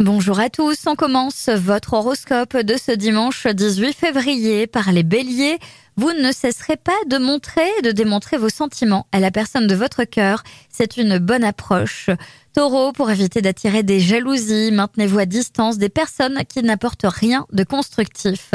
Bonjour à tous, on commence votre horoscope de ce dimanche 18 février par les béliers. Vous ne cesserez pas de montrer et de démontrer vos sentiments à la personne de votre cœur. C'est une bonne approche. Taureau, pour éviter d'attirer des jalousies, maintenez-vous à distance des personnes qui n'apportent rien de constructif.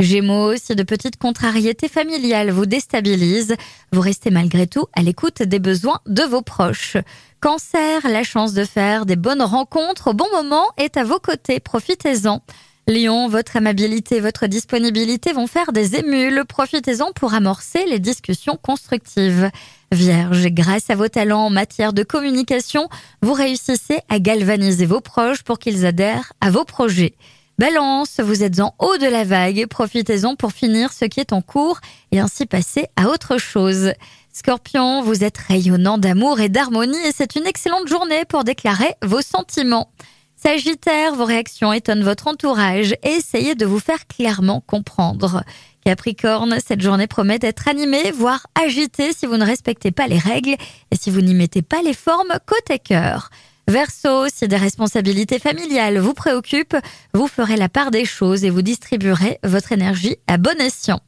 Gémeaux, si de petites contrariétés familiales vous déstabilisent, vous restez malgré tout à l'écoute des besoins de vos proches. Cancer, la chance de faire des bonnes rencontres au bon moment est à vos côtés, profitez-en. Lion, votre amabilité, votre disponibilité vont faire des émules. Profitez-en pour amorcer les discussions constructives. Vierge, grâce à vos talents en matière de communication, vous réussissez à galvaniser vos proches pour qu'ils adhèrent à vos projets. Balance, vous êtes en haut de la vague, profitez-en pour finir ce qui est en cours et ainsi passer à autre chose. Scorpion, vous êtes rayonnant d'amour et d'harmonie et c'est une excellente journée pour déclarer vos sentiments. Sagittaire, vos réactions étonnent votre entourage et essayez de vous faire clairement comprendre. Capricorne, cette journée promet d'être animée, voire agitée si vous ne respectez pas les règles et si vous n'y mettez pas les formes côté cœur. Verseau, si des responsabilités familiales vous préoccupent, vous ferez la part des choses et vous distribuerez votre énergie à bon escient.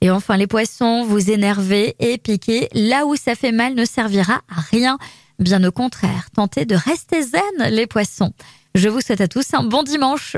Et enfin les poissons, vous énervez et piquez là où ça fait mal ne servira à rien. Bien au contraire, tentez de rester zen les poissons. Je vous souhaite à tous un bon dimanche.